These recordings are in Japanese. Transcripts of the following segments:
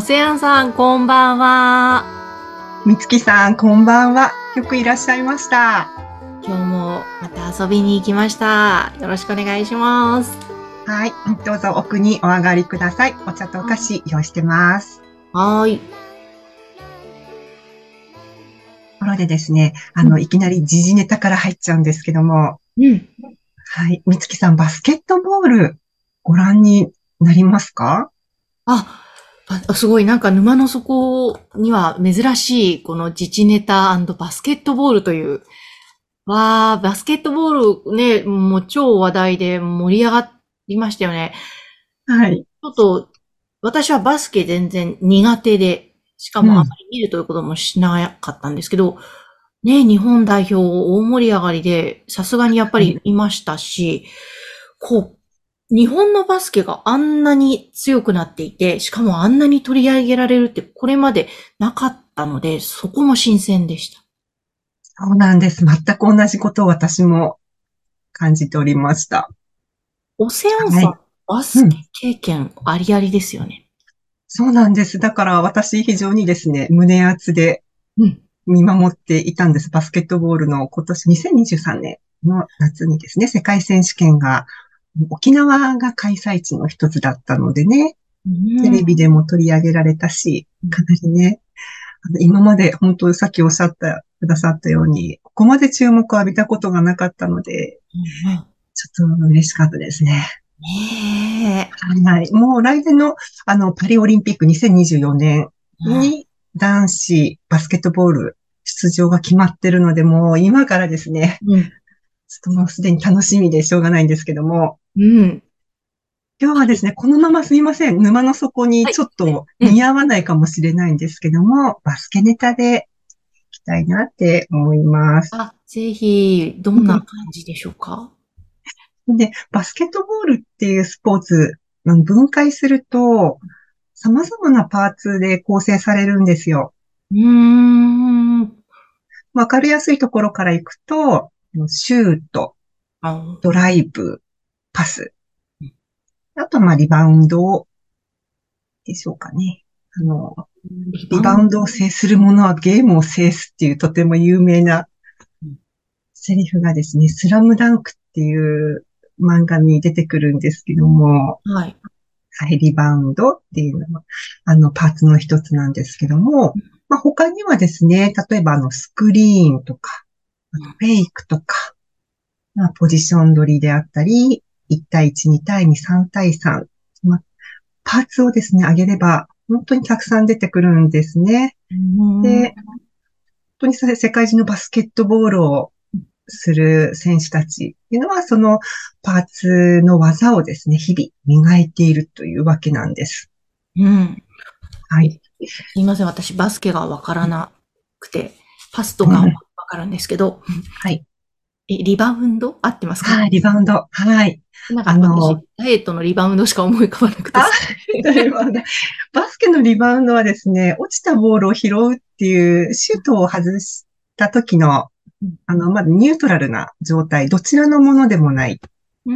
オセアンさん、こんばんは。みつきさん、こんばんは。よくいらっしゃいました。今日もまた遊びに行きました。よろしくお願いします。はい。どうぞ奥にお上がりください。お茶とお菓子用意してます。はい。ところでですね、あの、いきなり時事ネタから入っちゃうんですけども。うん。はい。みつきさん、バスケットボールご覧になりますか？あ、あすごい、なんか沼の底には珍しい、この自治ネタバスケットボールという。わー、バスケットボールね、もう超話題で盛り上がりましたよね。はい。ちょっと、私はバスケ全然苦手で、しかもあまり見るということもしなかったんですけど、うん、ね、日本代表大盛り上がりで、さすがにやっぱりいましたし、こう、日本のバスケがあんなに強くなっていて、しかもあんなに取り上げられるってこれまでなかったので、そこも新鮮でした。そうなんです。全く同じことを私も感じておりました。オセアンさん、はい、バスケ経験ありありですよね、うん、そうなんです。だから私非常にですね、胸厚で見守っていたんです。バスケットボールの今年2023年の夏にですね、世界選手権が沖縄が開催地の一つだったのでね、テレビでも取り上げられたし、かなりね、今まで本当にさっきおっしゃったくださったように、ここまで注目を浴びたことがなかったので、ちょっと嬉しかったですね。ねはい。もう来年の、あの、パリオリンピック2024年に男子バスケットボール出場が決まってるので、もう今からですね、うん、ちょっともうすでに楽しみでしょうがないんですけども、うん。今日はですね、このまますいません。沼の底にちょっと似合わないかもしれないんですけども、はい、バスケネタでいきたいなって思います。あ、ぜひ、どんな感じでしょうか？で、バスケットボールっていうスポーツ、分解すると、様々なパーツで構成されるんですよ。うーん。わかりやすいところからいくと、シュート、ドライブ、パス。あと、まあ、リバウンドでしょうかね。あの、リバウンド。を制する者はゲームを制すっていうとても有名なセリフがですね、スラムダンクっていう漫画に出てくるんですけども、はい。はい、リバウンドっていうのは、あの、パーツの一つなんですけども、まあ、他にはですね、例えばあの、スクリーンとか、フェイクとか、まあ、ポジション取りであったり、1対1、2対2、3対3。まあ、パーツをですね、上げれば、本当にたくさん出てくるんですね。で、本当に世界中のバスケットボールをする選手たちっていうのは、そのパーツの技をですね、日々磨いているというわけなんです。うん。はい。すいません、私バスケがわからなくて、パスとかわかるんですけど、うん、はい。え、リバウンド？合ってますか？はい、リバウンド。はい。なんかあの、ダイエットのリバウンドしか思い浮かばなくて。バスケのリバウンドはですね、落ちたボールを拾うっていう、シュートを外した時の、あの、まだニュートラルな状態、どちらのものでもないボ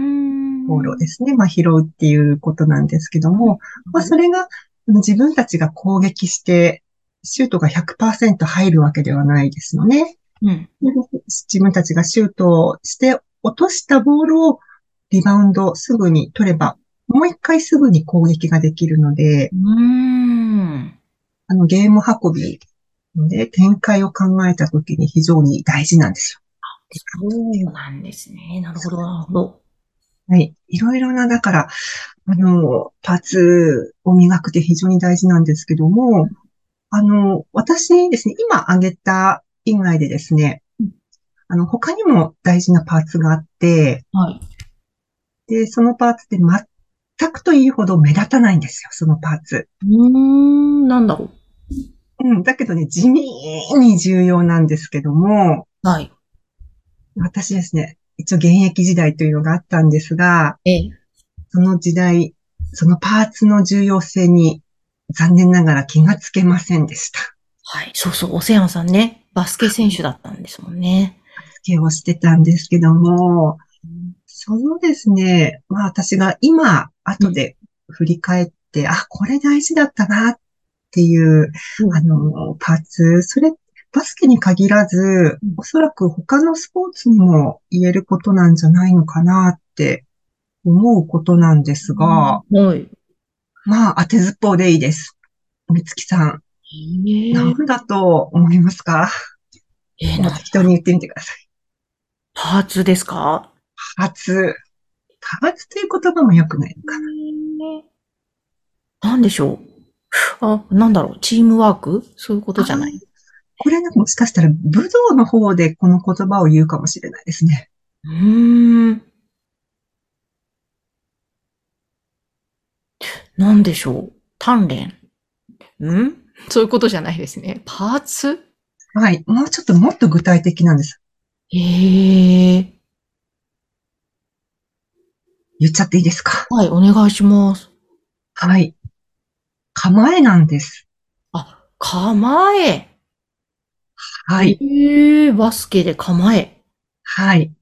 ールをですね、まあ拾うっていうことなんですけども、まあそれが自分たちが攻撃して、シュートが100%入るわけではないですよね。うん、自分たちがシュートをして落としたボールをリバウンドすぐに取れば、もう一回すぐに攻撃ができるので、うんあのゲーム運びで展開を考えたときに非常に大事なんですよ。そうなんですね。なるほど、なるほど。はい。いろいろな、だから、あの、パーツを磨くって非常に大事なんですけども、あの、私ですね、今挙げた以外でですね、あの、他にも大事なパーツがあって、はい。で、そのパーツって全全くといいほど目立たないんですよ、そのパーツ。うーん、なんだろうん、だけどね、地味に重要なんですけども、う。はい。私ですね、一応現役時代というのがあったんですが、ええ。その時代、そのパーツの重要性に残念ながら気がつけませんでした。はい。そうそう、オセアンさんね、バスケ選手だったんですもんね。スケをしてたんですけども、そのですね、まあ私が今、後で振り返って、あ、これ大事だったなっていう、うん。あの、パーツ、それ、バスケに限らずうん、おそらく他のスポーツにも言えることなんじゃないのかなって思うことなんですが、はい。まあ当てずっぽうでいいです。みつきさん、ええ何だと思いますか？ええなもう適当に言ってみてください。パーツですか？パーツ。パーツという言葉も良くないのかな。なんでしょう？あ、なんだろう？チームワーク？そういうことじゃない？これなんかもしかしたら武道の方でこの言葉を言うかもしれないですね。うーん。なんでしょう？鍛錬？ん？そういうことじゃないですね。パーツ？はい。もうちょっともっと具体的なんです。ええ言っちゃっていいですか？はい、お願いします。はい。構えなんです。あ、構え。はい。ええバスケで構え。はい。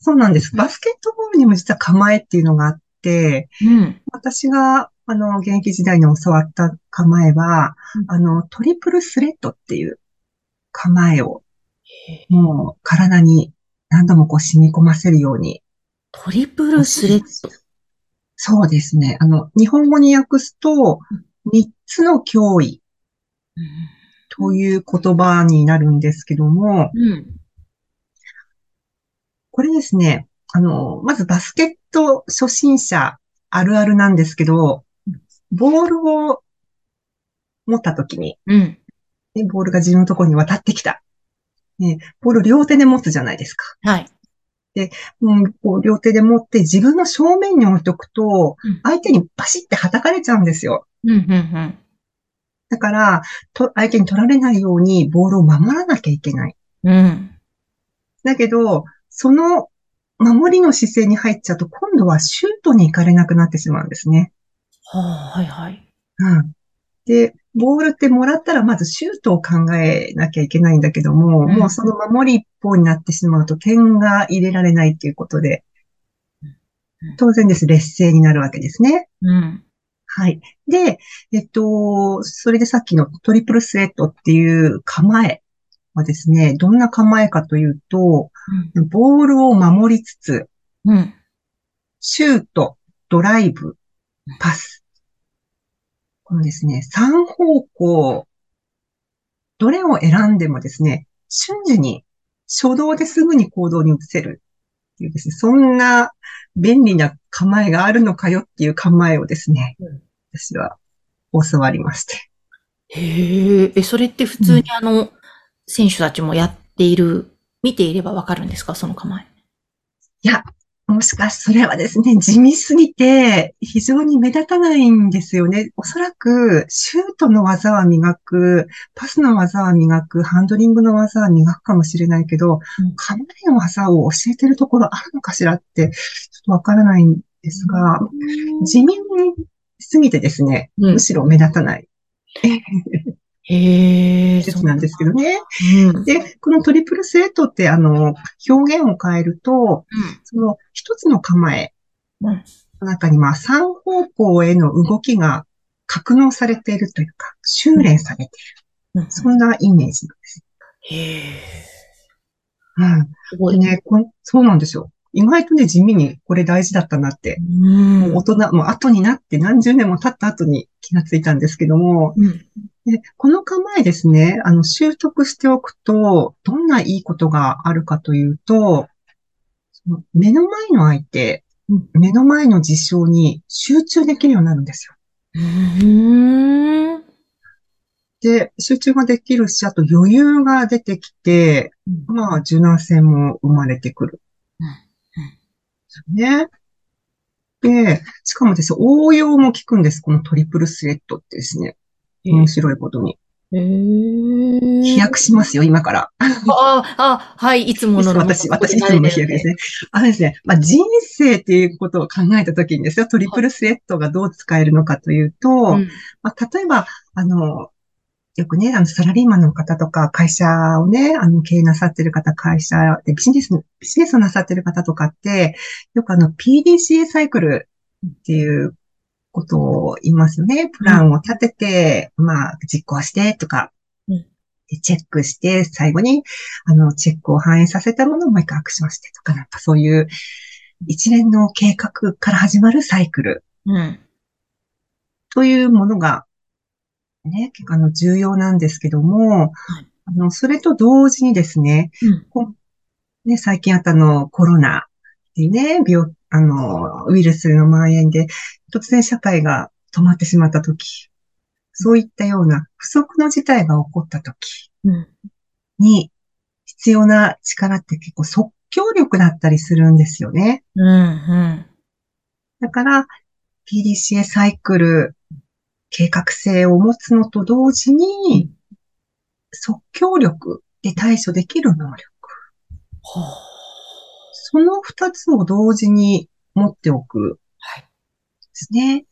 そうなんです。バスケットボールにも実は構えっていうのがあって、うん。私が、あの、現役時代に教わった構えはう、んあの、トリプルスレッドっていう構えを、もう体に何度もこう染み込ませるようにトリプルスレッド。そうですね。あの、日本語に訳すと、三つの脅威という言葉になるんですけども、うん。これですね、あの、まずバスケット初心者あるあるなんですけど、ボールを持った時に、うん。ねボールが自分のところに渡ってきた。ね、ボールを両手で持つじゃないですか。はい。うん、こう両手で持って自分の正面に置いとくとうん、相手にバシッて叩かれちゃうんですよ。うん、うん、うん。だから、と、相手に取られないようにボールを守らなきゃいけない。うん。だけど、その守りの姿勢に入っちゃうと、今度はシュートに行かれなくなってしまうんですね。はあ、はい、はい。うん。で、ボールってもらったらまずシュートを考えなきゃいけないんだけども、うんもうその守り一方になってしまうと点が入れられないっていうことでうん、当然です。劣勢になるわけですね。うん。はい。で、えっと、それでさっきのトリプルスレッドっていう構えはですね、どんな構えかというと、ボールを守りつつ、うん。シュート、ドライブ、パス。このですね、三方向、どれを選んでもですね、瞬時に、初動ですぐに行動に移せるっていうですね、そんな便利な構えがあるのかよっていう構えをですねうん、私は教わりまして。へえ、え、それって普通にあの、選手たちもやっている、見ていればわかるんですか？その構え。いや、もしかしそれはですね、地味すぎて非常に目立たないんですよね。おそらくシュートの技は磨く、パスの技は磨く、ハンドリングの技は磨くかもしれないけどうん、構えの技を教えてるところあるのかしらって、ちょっとわからないんですが、地味すぎてですね、うん。むしろ目立たないへえ、施設なんですけどね。うん。うん。で、このトリプルスレッドってあの、表現を変えると、その一つの構え、うん。中にまあ三方向への動きが格納されているというか、修練されていうんる。そんなイメージなんです。へえ、うん。すごい。でね、こんそうなんですよ。意外とね、地味にこれ大事だったなって、うん。大人、もう後になって何十年も経った後に気がついたんですけども、うん。でこの構えですね、あの、習得しておくと、どんないいことがあるかというと、その目の前の相手、うん目の前の事象に集中できるようになるんですよ。うん。で、集中ができるし、あと余裕が出てきて、まあ、柔軟性も生まれてくる。ね。で、しかもですね、応用も効くんです。このトリプルスレッドってですね。面白いことに。へー飛躍しますよ、今から。ああ、はい、いつもの私、私、いつもの飛躍ですね。あのですね、まあ、人生っていうことを考えたときにですよ、トリプルスレッドがどう使えるのかというと、うんまあ、例えば、あの、よくね、あの、サラリーマンの方とか、会社をね、あの、経営なさってる方、会社でビジネス、ビジネスをなさってる方とかって、よくあの、PDCA サイクルっていうことを言いますよね。プランを立てて、まあ、実行してとかチェックして、最後に、あの、チェックを反映させたものをもう一回アクションしてとか、なんかそういう、一連の計画から始まるサイクルうん。というものが、ね、結構あの重要なんですけども、はいあの、それと同時にですね、うんね、最近あったあのコロナっていうね、病、あの、ウイルスの蔓延で、突然社会が止まってしまったとき、そういったような不測の事態が起こったときうん。に、必要な力って結構即興力だったりするんですよね。うん。うん。だから、PDCA サイクル、計画性を持つのと同時に、即興力で対処できる能力。はその二つを同時に持っておく。はいですね。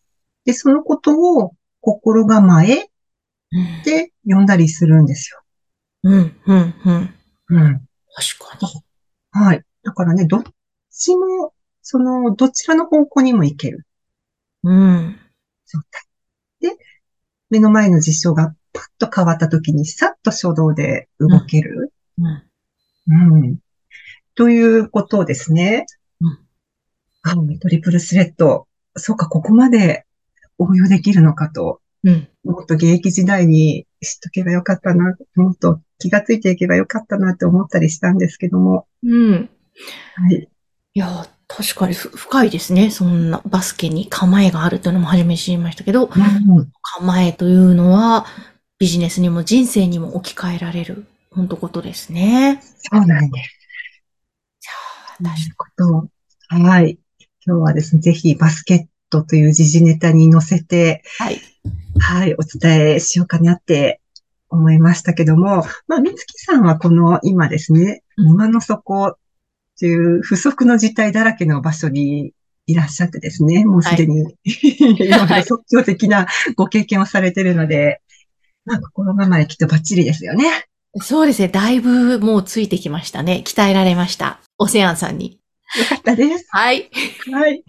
で、そのことを心構えうん。で呼んだりするんですよ。うん。うん。うん。うん。確かに。はい。だからね、どっちも、その、どちらの方向にも行けるうん。状態。で、目の前の事象がパッと変わった時に、さっと初動で動ける。うん。うん。ということをですね。うんあトリプルスレッド。そうか、ここまで応用できるのかと。うん。もっと現役時代に知っとけばよかったな。もっと気がついていけばよかったなって思ったりしたんですけども。うん。はい。いや、確かにふ深いですね。そんなバスケに構えがあるというのも初め知りましたけど、うん構えというのはビジネスにも人生にも置き換えられる、本当ことですね。そうなんです。いやーということをはい。今日はですね、ぜひバスケットという時事ネタに乗せて、はい。はい、お伝えしようかなって思いましたけども、まあ、みつきさんはこの今ですね、うん沼の底っていう不測の事態だらけの場所にいらっしゃってですね、もうすでに、いろんな即興的なご経験をされているので、まあ、心構えきっとバッチリですよね。そうですね。だいぶもうついてきましたね。鍛えられました。オセアンさんに。よかったです。はい。はい。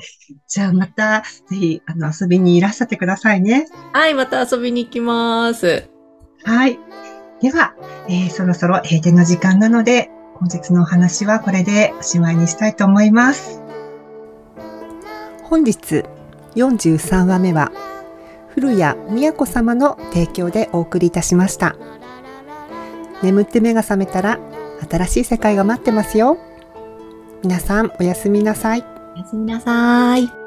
じゃあまた、ぜひ、あの、遊びにいらっしゃってくださいね。はい、また遊びに行きます。はい。では、えーそろそろ閉店の時間なので、本日のお話はこれでおしまいにしたいと思います。本日43話目は古谷宮子様の提供でお送りいたしました眠って目が覚めたら新しい世界が待ってますよ皆さんおやすみなさいおやすみなさい。